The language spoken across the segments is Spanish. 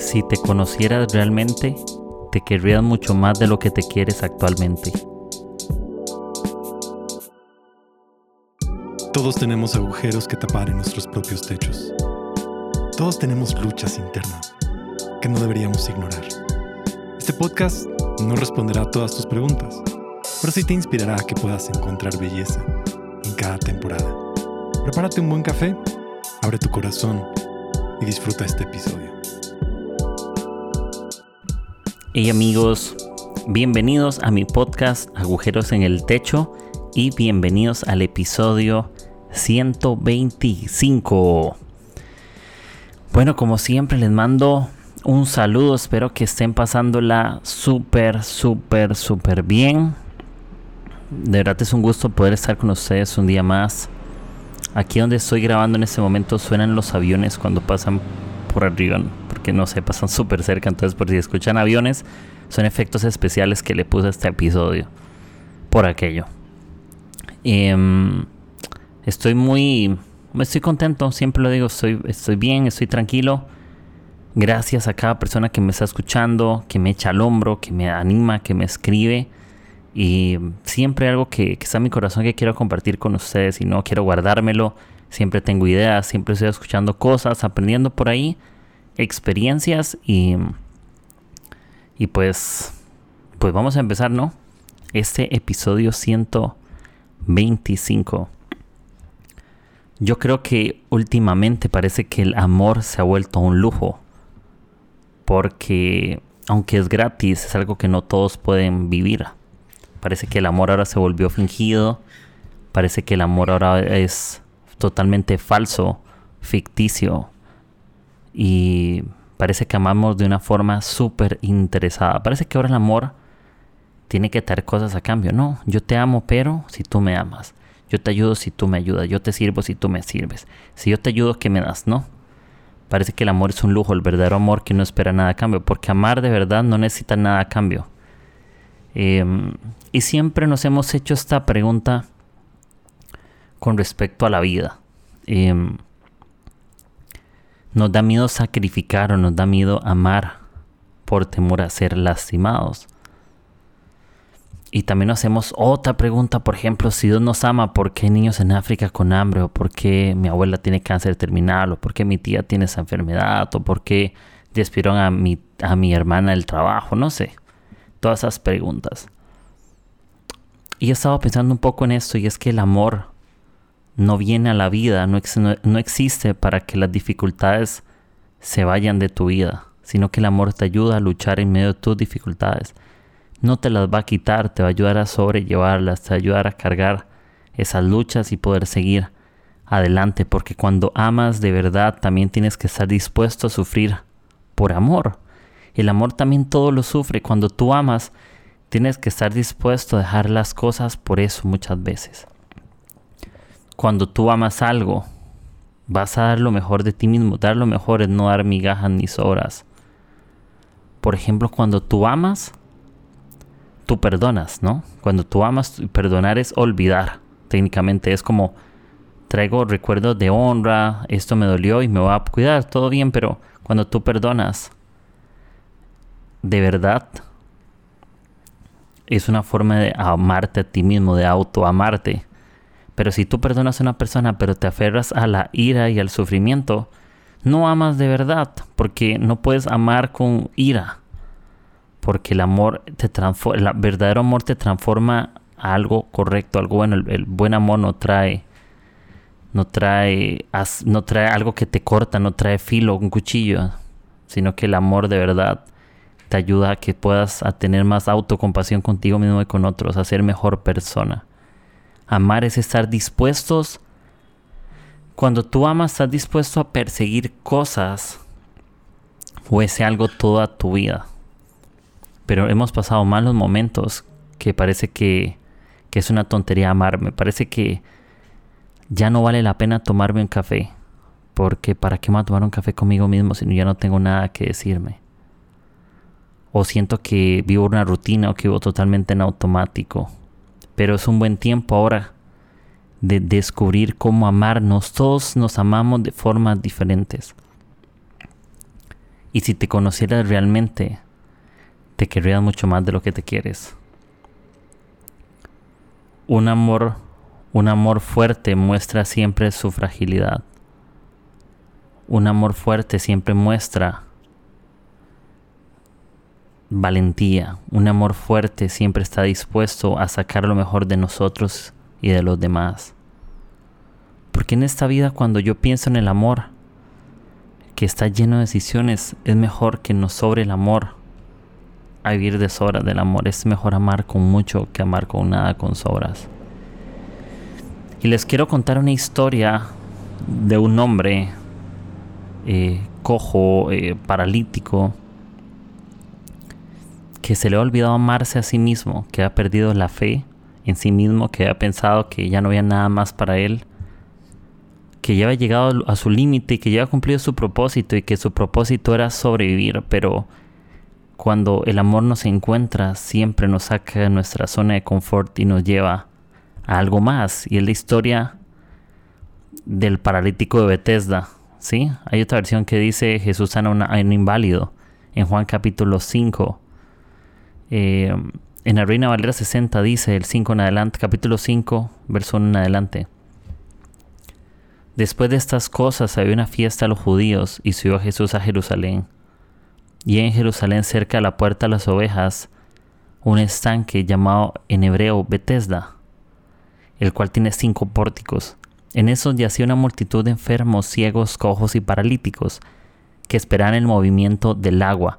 Si te conocieras realmente, te querrías mucho más de lo que te quieres actualmente. Todos tenemos agujeros que tapar en nuestros propios techos. Todos tenemos luchas internas que no deberíamos ignorar. Este podcast no responderá a todas tus preguntas, pero sí te inspirará a que puedas encontrar belleza en cada temporada. Prepárate un buen café, abre tu corazón y disfruta este episodio. Hey amigos, bienvenidos a mi podcast Agujeros en el Techo y bienvenidos al episodio 125. Bueno, como siempre les mando un saludo, espero que estén pasándola súper, súper, súper bien. De verdad es un gusto poder estar con ustedes un día más. Aquí donde estoy grabando en este momento suenan los aviones cuando pasan por arriba, porque no sé, pasan súper cerca, entonces por si escuchan aviones, son efectos especiales que le puse a este episodio, por aquello. Em, estoy muy, estoy contento, siempre lo digo, estoy, estoy bien, estoy tranquilo. Gracias a cada persona que me está escuchando, que me echa al hombro, que me anima, que me escribe. Y siempre algo que, que está en mi corazón que quiero compartir con ustedes y no quiero guardármelo siempre tengo ideas, siempre estoy escuchando cosas, aprendiendo por ahí, experiencias y, y pues, pues vamos a empezar, ¿no? Este episodio 125. Yo creo que últimamente parece que el amor se ha vuelto un lujo. Porque aunque es gratis, es algo que no todos pueden vivir. Parece que el amor ahora se volvió fingido. Parece que el amor ahora es totalmente falso, ficticio y parece que amamos de una forma súper interesada. Parece que ahora el amor tiene que traer cosas a cambio. No, yo te amo, pero si tú me amas. Yo te ayudo si tú me ayudas. Yo te sirvo si tú me sirves. Si yo te ayudo, ¿qué me das? No. Parece que el amor es un lujo, el verdadero amor que no espera nada a cambio. Porque amar de verdad no necesita nada a cambio. Em, y siempre nos hemos hecho esta pregunta con respecto a la vida. Em, nos da miedo sacrificar o nos da miedo amar por temor a ser lastimados. Y también hacemos otra pregunta, por ejemplo, si Dios nos ama, ¿por qué hay niños en África con hambre? ¿O por qué mi abuela tiene cáncer terminal? ¿O por qué mi tía tiene esa enfermedad? ¿O por qué despidieron a mi, a mi hermana del trabajo? No sé. Todas esas preguntas. Y he estado pensando un poco en esto y es que el amor no viene a la vida, no, no, existe para que las dificultades se vayan de tu vida, sino que el amor te ayuda a luchar en medio de tus dificultades. No te las va a quitar, te va a ayudar a sobrellevarlas, te va a ayudar a cargar esas luchas y poder seguir adelante, porque cuando amas de verdad también tienes que estar dispuesto a sufrir por amor. El amor también todo lo sufre. Cuando tú amas, tienes que estar dispuesto a dejar las cosas por eso muchas veces cuando tú amas algo, vas a dar lo mejor de ti mismo. Dar lo mejor es no dar migajas ni sobras. Por ejemplo, cuando tú amas, tú perdonas, ¿no? Cuando tú amas, perdonar es olvidar. Técnicamente es como traigo recuerdos de honra, esto me dolió y me va a cuidar, todo bien, pero cuando tú perdonas, de verdad, es una forma de amarte a ti mismo, de autoamarte. Pero si tú perdonas a una persona pero te aferras a la ira y al sufrimiento, no amas de verdad, porque no puedes amar con ira. Porque el amor te transforma, el verdadero amor te transforma a algo correcto, algo bueno. El, buen amor no trae, no trae, no trae algo que te corta, no trae filo, un cuchillo, sino que el amor de verdad te ayuda a que puedas a tener más autocompasión contigo mismo y con otros, a ser mejor persona. Amar es estar dispuestos. Cuando tú amas, estás dispuesto a perseguir cosas o ese algo toda tu vida. Pero hemos pasado malos momentos que parece que, que es una tontería amar. Me parece que ya no vale la pena tomarme un café. Porque ¿para qué me voy a tomar un café conmigo mismo si ya no tengo nada que decirme? O siento que vivo una rutina o que vivo totalmente en automático pero es un buen tiempo ahora de descubrir cómo amarnos. Todos nos amamos de formas diferentes. Y si te conocieras realmente, te querrías mucho más de lo que te quieres. Un amor, un amor fuerte muestra siempre su fragilidad. Un amor fuerte siempre muestra valentía. Un amor fuerte siempre está dispuesto a sacar lo mejor de nosotros y de los demás. Porque en esta vida cuando yo pienso en el amor, que está lleno de decisiones, es mejor que nos sobre el amor a vivir de sobra del amor. Es mejor amar con mucho que amar con nada, con sobras. Y les quiero contar una historia de un hombre eh, cojo, eh, paralítico, que se le ha olvidado amarse a sí mismo, que ha perdido la fe en sí mismo, que ha pensado que ya no había nada más para él que ya había llegado a su límite y que ya ha cumplido su propósito y que su propósito era sobrevivir, pero cuando el amor nos encuentra siempre nos saca de nuestra zona de confort y nos lleva a algo más. Y es la historia del paralítico de Bethesda. ¿sí? Hay otra versión que dice Jesús sana a un inválido en Juan capítulo 5. Eh, en la Reina Valera 60 dice el 5 en adelante, capítulo 5, verso 1 en adelante. Después de estas cosas había una fiesta a los judíos y subió Jesús a Jerusalén. Y en Jerusalén cerca de la puerta de las ovejas, un estanque llamado en hebreo Betesda, el cual tiene cinco pórticos. En esos yacía una multitud de enfermos, ciegos, cojos y paralíticos, que esperaban el movimiento del agua,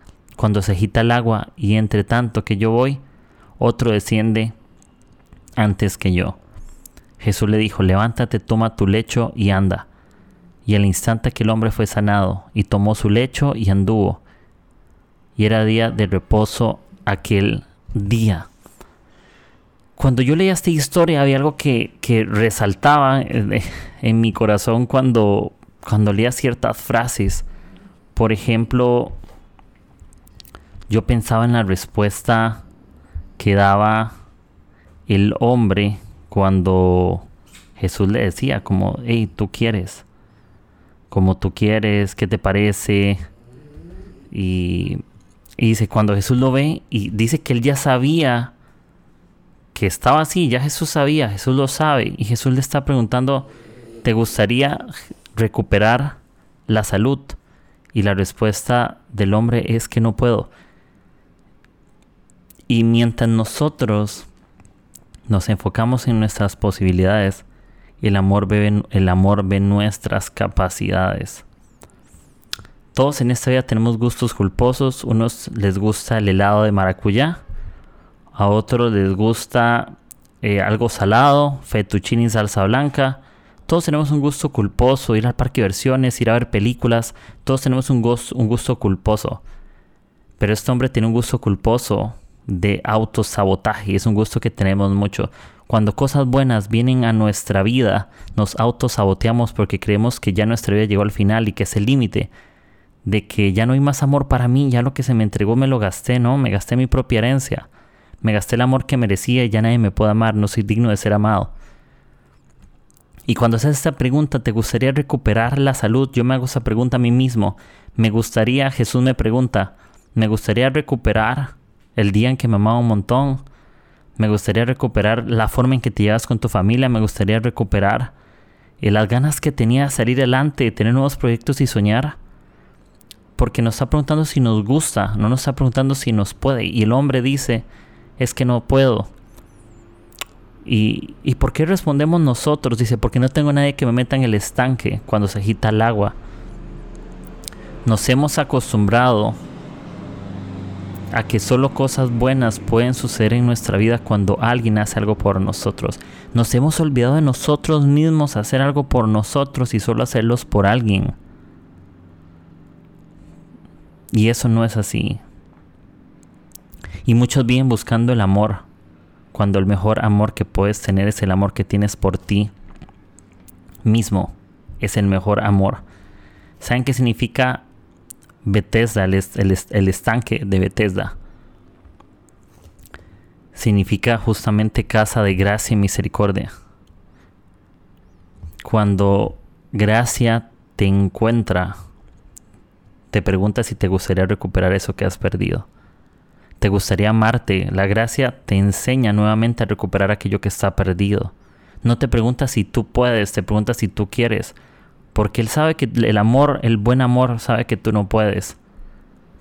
Cuando se agita el agua y entre tanto que yo voy, otro desciende antes que yo. Jesús le dijo, levántate, toma tu lecho y anda. Y al instante que el hombre fue sanado, y tomó su lecho y anduvo. Y era día de reposo aquel día. Cuando yo leía esta historia había algo que, resaltaba en, mi corazón cuando, cuando leía ciertas frases. Por ejemplo, yo pensaba en la respuesta que daba el hombre cuando Jesús le decía como, hey, tú quieres, como tú quieres, ¿qué te parece? Y, dice, cuando Jesús lo ve y dice que él ya sabía que estaba así, ya Jesús sabía, Jesús lo sabe, y Jesús le está preguntando, ¿te gustaría recuperar la salud? Y la respuesta del hombre es que no puedo. Y mientras nosotros nos enfocamos en nuestras posibilidades el amor ve, el amor ve nuestras capacidades. Todos en esta vida tenemos gustos culposos. Unos les gusta el helado de maracuyá, a otros les gusta eh, algo salado, fettuccine y salsa blanca. Todos tenemos un gusto culposo, ir al parque de diversiones, ir a ver películas. Todos tenemos un, un gusto culposo. Pero este hombre tiene un gusto culposo de autosabotaje. Es un gusto que tenemos mucho. Cuando cosas buenas vienen a nuestra vida, nos autosaboteamos porque creemos que ya nuestra vida llegó al final y que es el límite. De que ya no hay más amor para mí, ya lo que se me entregó me lo gasté, ¿no? Me gasté mi propia herencia. Me gasté el amor que merecía y ya nadie me puede amar, no soy digno de ser amado. Y cuando haces esta pregunta, ¿te gustaría recuperar la salud? Yo me hago esa pregunta a mí mismo. Me gustaría, Jesús me pregunta, ¿me gustaría recuperar el día en que me amaba un montón. Me gustaría recuperar la forma en que te llevas con tu familia. Me gustaría recuperar eh, las ganas que tenía de salir adelante, de tener nuevos proyectos y soñar. Porque nos está preguntando si nos gusta, no nos está preguntando si nos puede. Y el hombre dice, es que no puedo. ¿Y, ¿Y por qué respondemos nosotros? Dice, porque no tengo nadie que me meta en el estanque cuando se agita el agua. Nos hemos acostumbrado a que solo cosas buenas pueden suceder en nuestra vida cuando alguien hace algo por nosotros. Nos hemos olvidado de nosotros mismos hacer algo por nosotros y solo hacerlos por alguien. Y eso no es así. Y muchos viven buscando el amor, cuando el mejor amor que puedes tener es el amor que tienes por ti mismo. Es el mejor amor. ¿Saben qué significa Bethesda, el, estanque de Bethesda? Significa justamente casa de gracia y misericordia. Cuando gracia te encuentra, te pregunta si te gustaría recuperar eso que has perdido. Te gustaría amarte. La gracia te enseña nuevamente a recuperar aquello que está perdido. No te pregunta si tú puedes, te pregunta si tú quieres. Porque Él sabe que el amor, el buen amor, sabe que tú no puedes.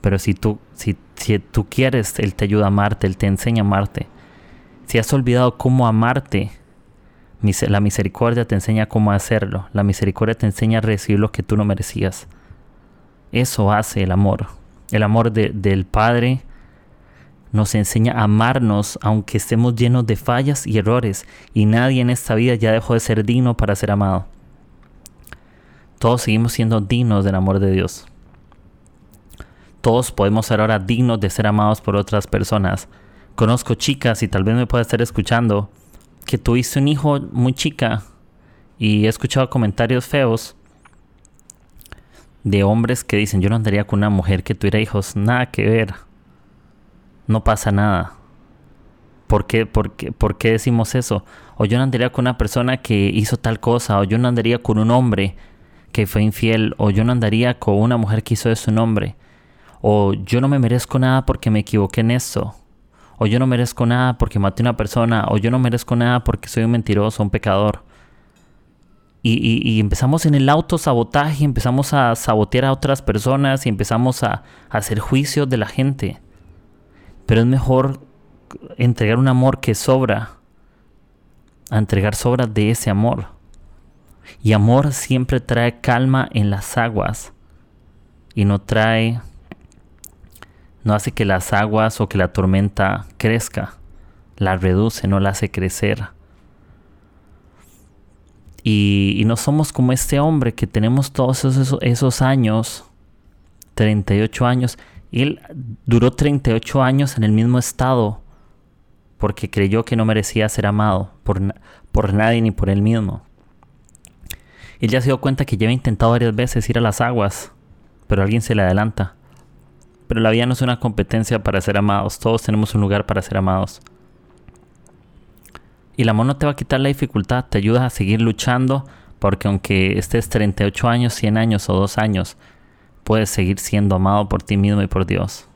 Pero si tú, si, si tú quieres, Él te ayuda a amarte, Él te enseña a amarte. Si has olvidado cómo amarte, la misericordia te enseña cómo hacerlo. La misericordia te enseña a recibir lo que tú no merecías. Eso hace el amor. El amor del Padre nos enseña a amarnos aunque estemos llenos de fallas y errores y nadie en esta vida ya dejó de ser digno para ser amado. Todos seguimos siendo dignos del amor de Dios. Todos podemos ser ahora dignos de ser amados por otras personas. Conozco chicas y tal vez me pueda estar escuchando que tuviste un hijo muy chica y he escuchado comentarios feos de hombres que dicen yo no andaría con una mujer que tuviera hijos, nada que ver, no pasa nada. ¿Por qué, por, qué, ¿Por qué decimos eso? O yo no andaría con una persona que hizo tal cosa, o yo no andaría con un hombre que fue infiel, o yo no andaría con una mujer que hizo eso un hombre, o yo no me merezco nada porque me equivoqué en eso o yo no merezco nada porque maté a una persona, o yo no merezco nada porque soy un mentiroso, un pecador. Y, empezamos en el autosabotaje, empezamos a sabotear a otras personas y empezamos a, a hacer juicios de la gente. Pero es mejor entregar un amor que sobra, a entregar sobras de ese amor. Y amor siempre trae calma en las aguas y no trae no hace que las aguas o que la tormenta crezca, la reduce, no la hace crecer. Y, no somos como este hombre que tenemos todos esos, esos años, 38 años. Él duró 38 años en el mismo estado porque creyó que no merecía ser amado por, por nadie ni por él mismo. Él ya se dio cuenta que lleva intentado varias veces ir a las aguas, pero alguien se le adelanta. Pero la vida no es una competencia para ser amados. Todos tenemos un lugar para ser amados. Y el amor no te va a quitar la dificultad, te ayuda a seguir luchando, porque aunque estés 38 años, 100 años o 2 años, puedes seguir siendo amado por ti mismo y por Dios.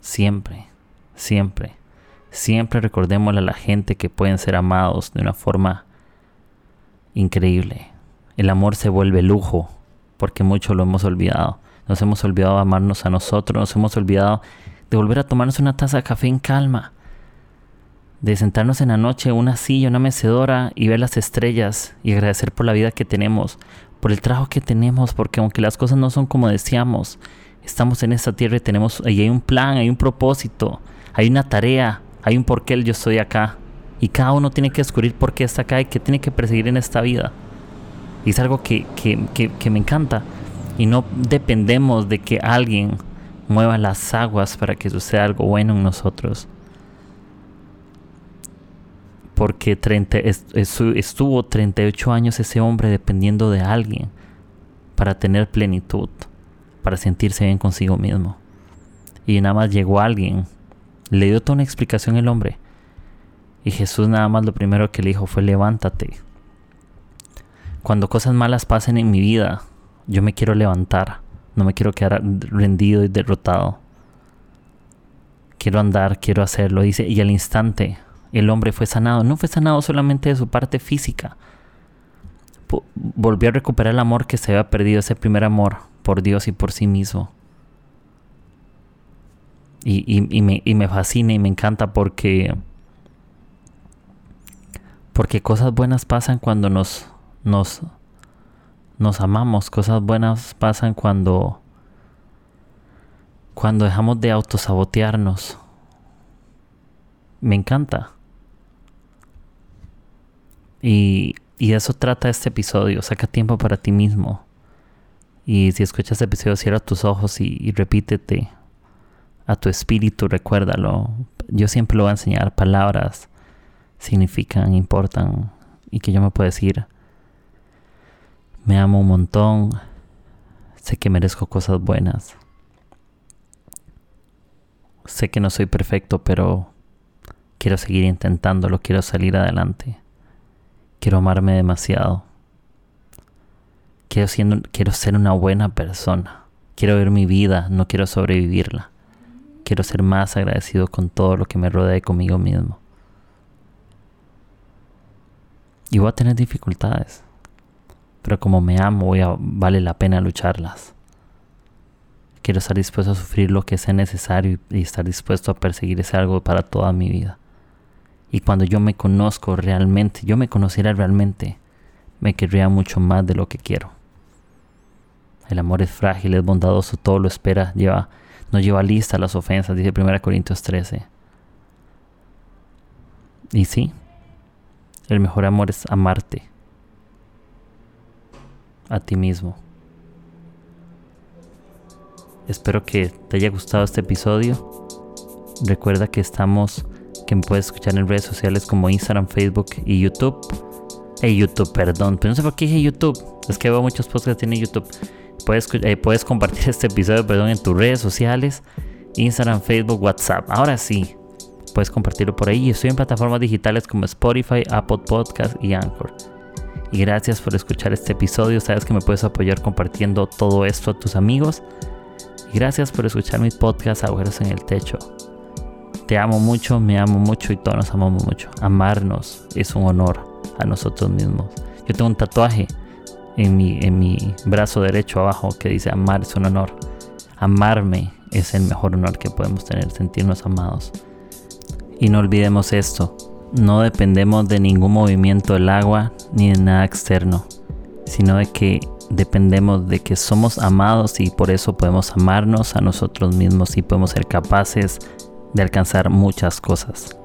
Siempre, siempre, siempre recordémosle a la gente que pueden ser amados de una forma increíble. El amor se vuelve lujo, porque mucho lo hemos olvidado. Nos hemos olvidado de amarnos a nosotros, nos hemos olvidado de volver a tomarnos una taza de café en calma, de sentarnos en la noche en una silla, una mecedora y ver las estrellas y agradecer por la vida que tenemos, por el trabajo que tenemos, porque aunque las cosas no son como decíamos, estamos en esta tierra y tenemos, y hay un plan, hay un propósito, hay una tarea, hay un porqué yo estoy acá. Y cada uno tiene que descubrir por qué está acá y qué tiene que perseguir en esta vida. Y es algo que, que, que me encanta y no dependemos de que alguien mueva las aguas para que suceda algo bueno en nosotros. Porque 30, estuvo 38 años ese hombre dependiendo de alguien para tener plenitud, para sentirse bien consigo mismo. Y nada más llegó alguien, le dio toda una explicación el hombre. Y Jesús nada más lo primero que le dijo fue levántate. Cuando cosas malas pasen en mi vida, yo me quiero levantar, no me quiero quedar rendido y derrotado. Quiero andar, quiero hacerlo, dice, y al instante el hombre fue sanado. No fue sanado solamente de su parte física. volvió a recuperar el amor que se había perdido, ese primer amor por Dios y por sí mismo. Y, me, y me fascina y me encanta porque porque cosas buenas pasan cuando nos, nos nos amamos. Cosas buenas pasan cuando cuando dejamos de autosabotearnos. Me encanta. Y, y de eso trata este episodio. Saca tiempo para ti mismo. Y si escuchas este episodio, cierra tus ojos y, y repítete. a tu espíritu, recuérdalo. Yo siempre lo voy a enseñar. Palabras significan, importan. Y que yo me puedo decir, me amo un montón, sé que merezco cosas buenas. Sé que no soy perfecto, pero quiero seguir intentándolo, quiero salir adelante. Quiero amarme demasiado. Quiero, siendo, quiero ser una buena persona. Quiero ver mi vida, no quiero sobrevivirla. Quiero ser más agradecido con todo lo que me rodea y conmigo mismo. Y voy a tener dificultades. Pero como me amo, vale la pena lucharlas. Quiero estar dispuesto a sufrir lo que sea necesario y estar dispuesto a perseguir ese algo para toda mi vida. Y cuando yo me conozco realmente, yo me conociera realmente, me querría mucho más de lo que quiero. El amor es frágil, es bondadoso, todo lo espera, lleva, no lleva lista las ofensas, dice 1 Corintios 13. Y sí, el mejor amor es amarte a ti mismo. Espero que te haya gustado este episodio. Recuerda que estamos, que me puedes escuchar en redes sociales como Instagram, Facebook y YouTube. Hey, YouTube, perdón, pero no sé por qué dije YouTube. Es que veo muchos podcasts tienen YouTube. Puedes, eh, puedes compartir este episodio, perdón, en tus redes sociales, Instagram, Facebook, WhatsApp. Ahora sí, puedes compartirlo por ahí. Estoy en plataformas digitales como Spotify, Apple Podcast y Anchor. Y gracias por escuchar este episodio. Sabes que me puedes apoyar compartiendo todo esto a tus amigos. Y gracias por escuchar mi podcast Agujeros en el Techo. Te amo mucho, me amo mucho y todos nos amamos mucho. Amarnos es un honor a nosotros mismos. Yo tengo un tatuaje en mi, en mi brazo derecho abajo que dice amar es un honor. Amarme es el mejor honor que podemos tener, sentirnos amados. Y no olvidemos esto, no dependemos de ningún movimiento del agua ni de nada externo, sino de que dependemos de que somos amados y por eso podemos amarnos a nosotros mismos y podemos ser capaces de alcanzar muchas cosas.